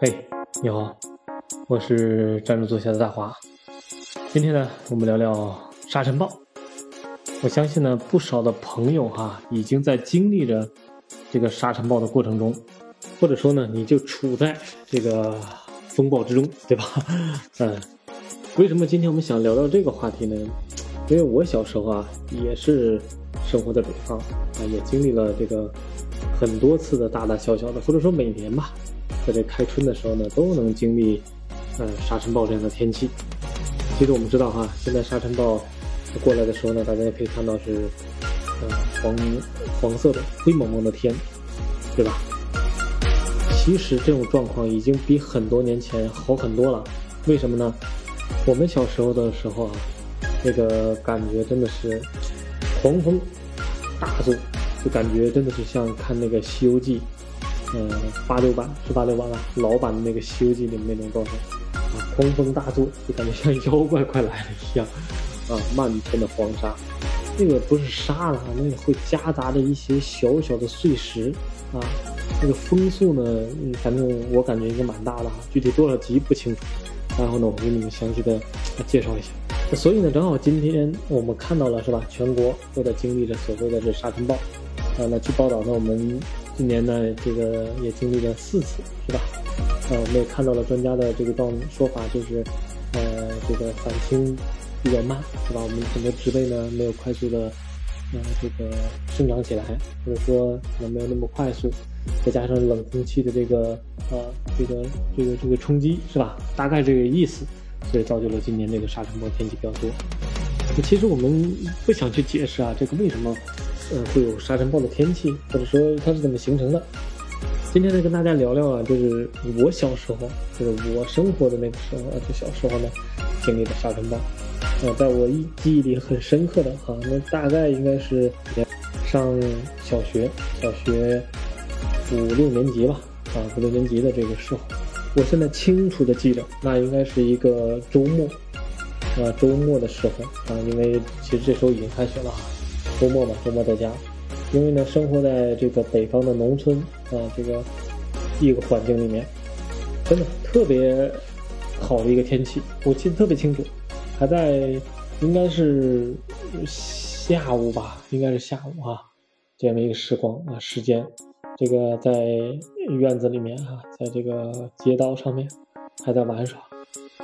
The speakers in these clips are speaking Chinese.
嘿，你好，我是站着坐下的大华。今天呢，我们聊聊沙尘暴。我相信呢，不少的朋友哈，已经在经历着这个沙尘暴的过程中，或者说呢，你就处在这个风暴之中，对吧？嗯，为什么今天我们想聊聊这个话题呢？因为我小时候啊，也是生活在北方啊，也经历了这个很多次的大大小小的，或者说每年吧，在这开春的时候呢，都能经历呃沙尘暴这样的天气。其实我们知道哈，现在沙尘暴过来的时候呢，大家也可以看到是呃黄黄色的灰蒙蒙的天，对吧？其实这种状况已经比很多年前好很多了。为什么呢？我们小时候的时候啊。那个感觉真的是狂风大作，就感觉真的是像看那个《西游记》，呃，八六版是八六版吧，老版的那个《西游记》里面那种状态啊，狂风大作，就感觉像妖怪快来了一样啊，漫天的黄沙，那个不是沙了，那个会夹杂着一些小小的碎石啊，那个风速呢，反正我感觉应该蛮大的哈，具体多少级不清楚，然后呢，我给你们详细的介绍一下。所以呢，正好今天我们看到了，是吧？全国都在经历着所谓的这沙尘暴，呃，那去报道呢，我们今年呢，这个也经历了四次，是吧？呃，我们也看到了专家的这个状说法，就是，呃，这个反清比较慢，是吧？我们很多植被呢没有快速的，呃，这个生长起来，或者说可能没有那么快速，再加上冷空气的这个，呃，这个这个这个冲击，是吧？大概这个意思。所以造就了今年这个沙尘暴天气比较多。那其实我们不想去解释啊，这个为什么，呃，会有沙尘暴的天气，或者说它是怎么形成的。今天呢，跟大家聊聊啊，就是我小时候，就是我生活的那个时候，就小时候呢，经历的沙尘暴。呃，在我忆记忆里很深刻的哈，那大概应该是上小学，小学五六年级吧，啊，五六年级的这个时候。我现在清楚的记得，那应该是一个周末，啊，周末的时候啊，因为其实这时候已经开学了哈，周末嘛，周末在家，因为呢，生活在这个北方的农村啊，这个一个环境里面，真的特别好的一个天气，我记得特别清楚，还在应该是下午吧，应该是下午啊，这样的一个时光啊时间。这个在院子里面啊，在这个街道上面还在玩耍，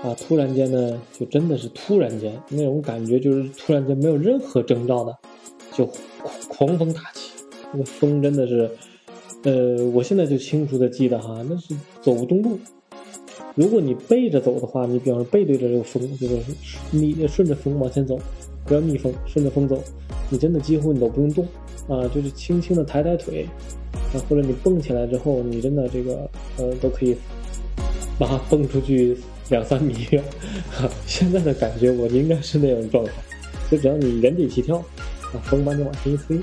啊，突然间呢，就真的是突然间那种感觉，就是突然间没有任何征兆的，就狂风大起，那个风真的是，呃，我现在就清楚的记得哈，那是走不动路。如果你背着走的话，你比方说背对着这个风，就是逆顺着风往前走，不要逆风，顺着风走，你真的几乎你都不用动啊，就是轻轻的抬抬腿。啊或者你蹦起来之后，你真的这个呃都可以，把它蹦出去两三米远。现在的感觉我应该是那种状态，就只要你原地起跳，风把你往前一推，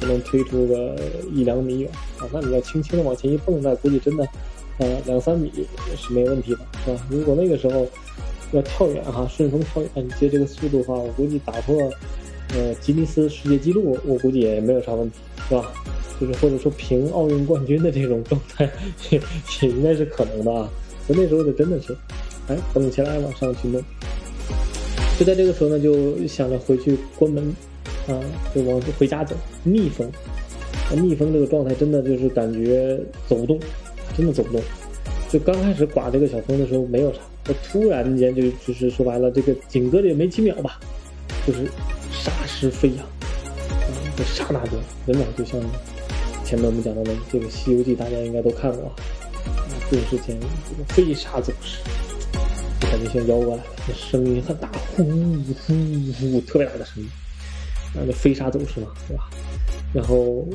就能推出个一两米远。啊，那你要轻轻的往前一蹦，那估计真的，呃，两三米是没问题的，是吧？如果那个时候要跳远哈，顺风跳远，你接这个速度的话，我估计打破呃吉尼斯世界纪录，我估计也没有啥问题，是吧？就是或者说评奥运冠军的这种状态，也 也应该是可能的啊。所以那时候就真的是，哎，蹦起来往上去弄。就在这个时候呢，就想着回去关门，啊，就往回家走，逆风。逆风这个状态真的就是感觉走不动，真的走不动。就刚开始刮这个小风的时候没有啥，突然间就就是说白了，这个紧隔着也没几秒吧，就是沙石飞扬，啊，这刹那间，真的就像。前面我们讲到的这个《西游记》，大家应该都看过啊。就是之前这个飞沙走石，就感觉像妖怪，那声音很大，呼呼呼，特别大的声音。啊，那飞沙走石嘛，对吧？然后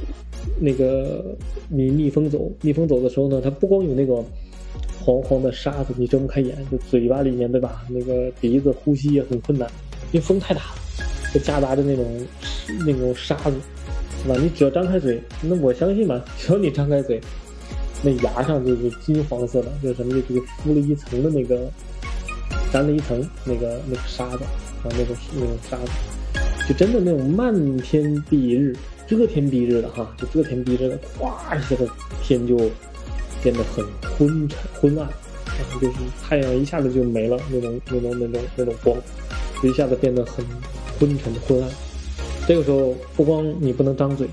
那个你逆风走，逆风走的时候呢，它不光有那个黄黄的沙子，你睁不开眼，就嘴巴里面对吧？那个鼻子呼吸也很困难，因为风太大了，就夹杂着那种那种沙子。是吧？你只要张开嘴，那我相信嘛，只要你张开嘴，那牙上就是金黄色的，就什么，就就敷了一层的那个，粘了一层那个那个沙子啊，那种那种沙子，就真的那种漫天蔽日，遮天蔽日的哈，就遮天蔽日的，咵一下子天就变得很昏沉昏暗，然后就是太阳一下子就没了那种那种那种那种光，就一下子变得很昏沉昏暗。这个时候不光你不能张嘴，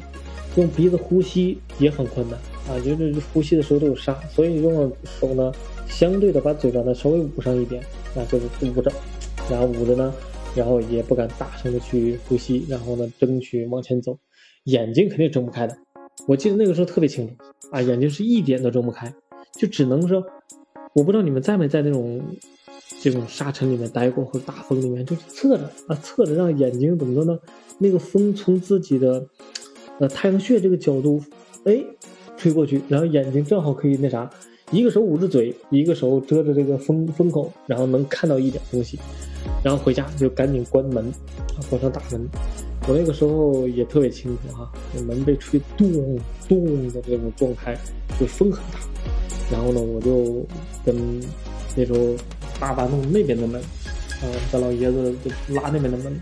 用鼻子呼吸也很困难啊，就是呼吸的时候都有沙，所以用手呢，相对的把嘴巴呢稍微捂上一点，啊，就是捂着，然后捂着呢。然后也不敢大声的去呼吸，然后呢，争取往前走，眼睛肯定睁不开的。我记得那个时候特别清楚啊，眼睛是一点都睁不开，就只能说，我不知道你们在没在那种这种沙尘里面待过，或者大风里面，就是侧着啊，侧着让眼睛怎么着呢？那个风从自己的呃太阳穴这个角度，哎，吹过去，然后眼睛正好可以那啥，一个手捂着嘴，一个手遮着这个风风口，然后能看到一点东西。然后回家就赶紧关门，关上大门。我那个时候也特别清楚哈，那门被吹咚咚的这种撞开，就风很大。然后呢，我就跟那时候爸爸弄那边的门，啊，咱老爷子就拉那边的门，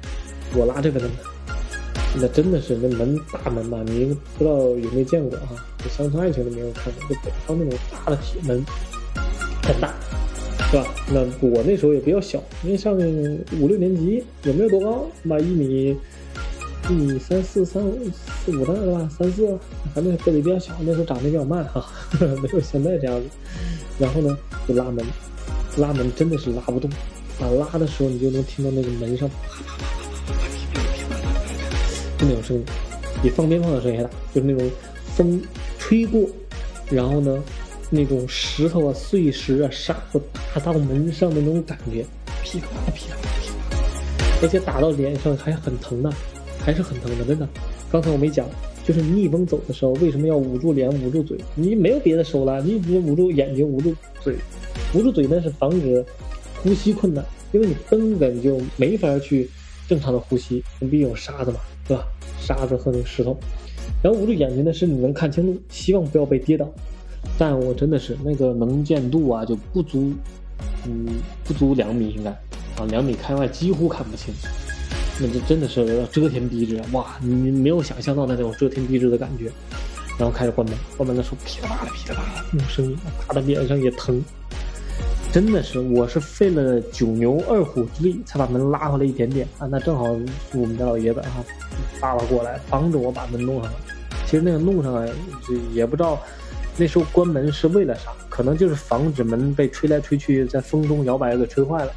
我拉这边的门。那真的是那门大门嘛？你不知道有没有见过啊？就乡村爱情里面有看过，就北方那种大的铁门，很大。是吧？那我那时候也比较小，因为上五六年级也没有多高，吧？一米一米三四三四五的是吧？三四还没个子比较小，那时候长得比较慢哈，没有现在这样子。然后呢，就拉门，拉门真的是拉不动，啊，拉的时候你就能听到那个门上啪啪啪那种声音，比放鞭炮的声音还大，就是那种风吹过，然后呢。那种石头啊、碎石啊、沙子打到门上的那种感觉，噼啪噼啪噼啪，而且打到脸上还很疼呢，还是很疼的，真的。刚才我没讲，就是逆风走的时候，为什么要捂住脸、捂住嘴？你没有别的手了，你只捂住眼睛、捂住嘴，捂住嘴那是防止呼吸困难，因为你根本就没法去正常的呼吸，你毕竟有沙子嘛，对吧？沙子和那个石头。然后捂住眼睛呢，是你能看清路，希望不要被跌倒。但我真的是那个能见度啊，就不足，嗯，不足两米应该，啊，两米开外几乎看不清，那这真的是遮天蔽日哇！你没有想象到那种遮天蔽日的感觉。然后开始关门，关门的时候噼里啪啦噼里啪啦那种声音，打的脸上也疼。真的是，我是费了九牛二虎之力才把门拉回来一点点啊！那正好我们家老爷子哈，爸爸过来帮着我把门弄上了。其实那个弄上来，也不知道。那时候关门是为了啥？可能就是防止门被吹来吹去，在风中摇摆给吹坏了。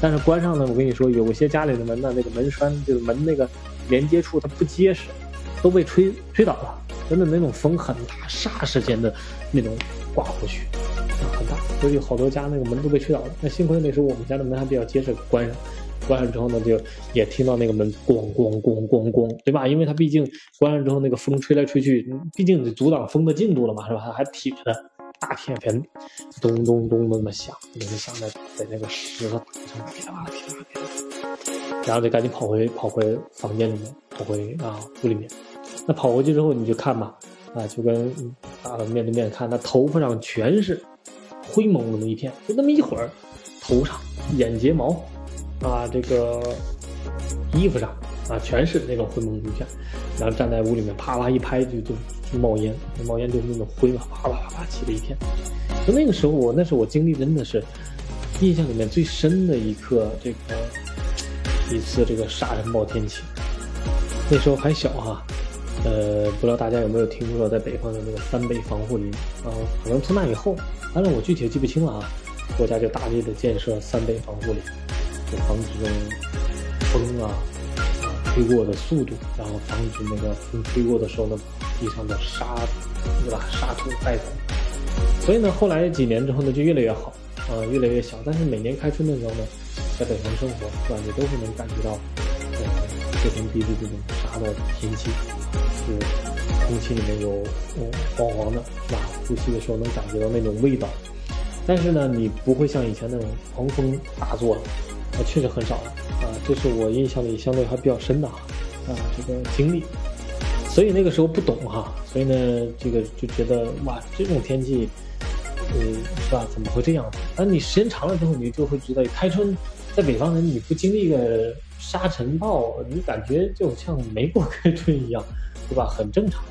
但是关上了，我跟你说，有些家里的门呢，那个门栓就是门那个连接处它不结实，都被吹吹倒了。真的那种风很大，霎时间的那种刮过去，很大，所以好多家那个门都被吹倒了。那幸亏那时候我们家的门还比较结实，关上。关上之后呢，就也听到那个门咣咣咣咣咣，对吧？因为它毕竟关上之后，那个风吹来吹去，毕竟得阻挡风的进度了嘛，是吧？还铁的大铁门，咚咚咚那么响，那么响在在那个石头上噼里啪啦噼里啪啦，然后就赶紧跑回跑回房间里面，跑回啊屋里面。那跑回去之后，你就看吧，啊，就跟大的面对面看，那头发上全是灰蒙蒙的一片，就那么一会儿，头上眼睫毛。啊，这个衣服上啊，全是那种灰蒙蒙一片，然后站在屋里面，啪啦一拍就就冒烟，冒烟就是那种灰嘛，啪啪啪啪起了一片。就那个时候，我那是我经历真的是印象里面最深的一刻，这个一次这个沙尘暴天气。那时候还小哈，呃，不知道大家有没有听说过，在北方的那个三倍防护林啊？可能从那以后，反正我具体记不清了啊。国家就大力的建设三倍防护林。就防止这种风啊啊吹过的速度，然后防止那个风吹过的时候呢，地上的沙，对吧？沙土带走。所以呢，后来几年之后呢，就越来越好，啊，越来越小。但是每年开春的时候呢，在北方生活，是吧？你都是能感觉到，呃，这天地的这种沙的天气，就空气里面有黄黄的，是吧？呼吸的时候能感觉到那种味道。但是呢，你不会像以前那种狂风大作。啊，确实很少了啊，这是我印象里相对还比较深的啊，啊，这个经历，所以那个时候不懂哈，所以呢，这个就觉得哇，这种天气，嗯，是吧？怎么会这样子？但你时间长了之后，你就会知道，开春在北方人你不经历个沙尘暴，你感觉就像没过开春一样，对吧？很正常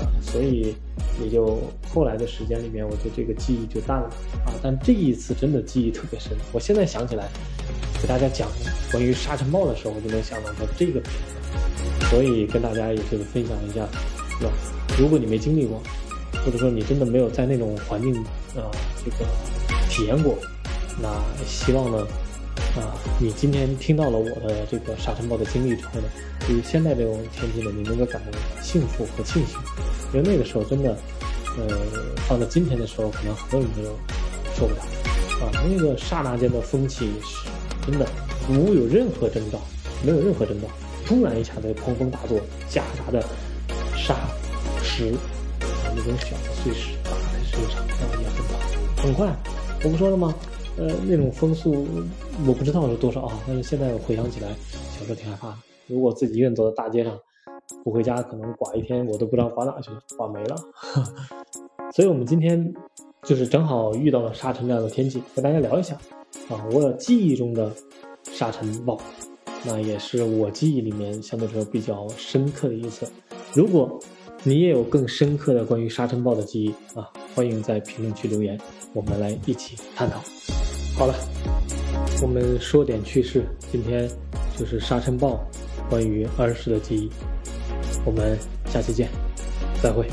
啊，所以也就后来的时间里面，我就这个记忆就淡了啊。但这一次真的记忆特别深，我现在想起来给大家讲关于沙尘暴的时候，我就能想到它这个片段，所以跟大家也是分享一下，是吧？如果你没经历过，或者说你真的没有在那种环境啊这个体验过，那希望呢。啊，你今天听到了我的这个沙尘暴的经历之后呢，对于现在这种天气呢，你能够感到幸福和庆幸，因为那个时候真的，呃，放到今天的时候，可能很多人都受不了。啊，那个刹那间的风起是真的无有任何征兆，没有任何征兆，突然一下子狂风大作，夹杂的沙石啊那种小的碎石打在身上，啊也很大，很快，我不说了吗？呃，那种风速我不知道是多少啊，但是现在回想起来，小时候挺害怕的。如果自己一个人走在大街上，不回家，可能刮一天我都不知道刮哪去了，刮没了。所以，我们今天就是正好遇到了沙尘这样的天气，跟大家聊一下啊，我记忆中的沙尘暴，那也是我记忆里面相对来说比较深刻的一次。如果你也有更深刻的关于沙尘暴的记忆啊，欢迎在评论区留言，我们来一起探讨。好了，我们说点趣事。今天就是沙尘暴，关于儿时的记忆。我们下期见，再会。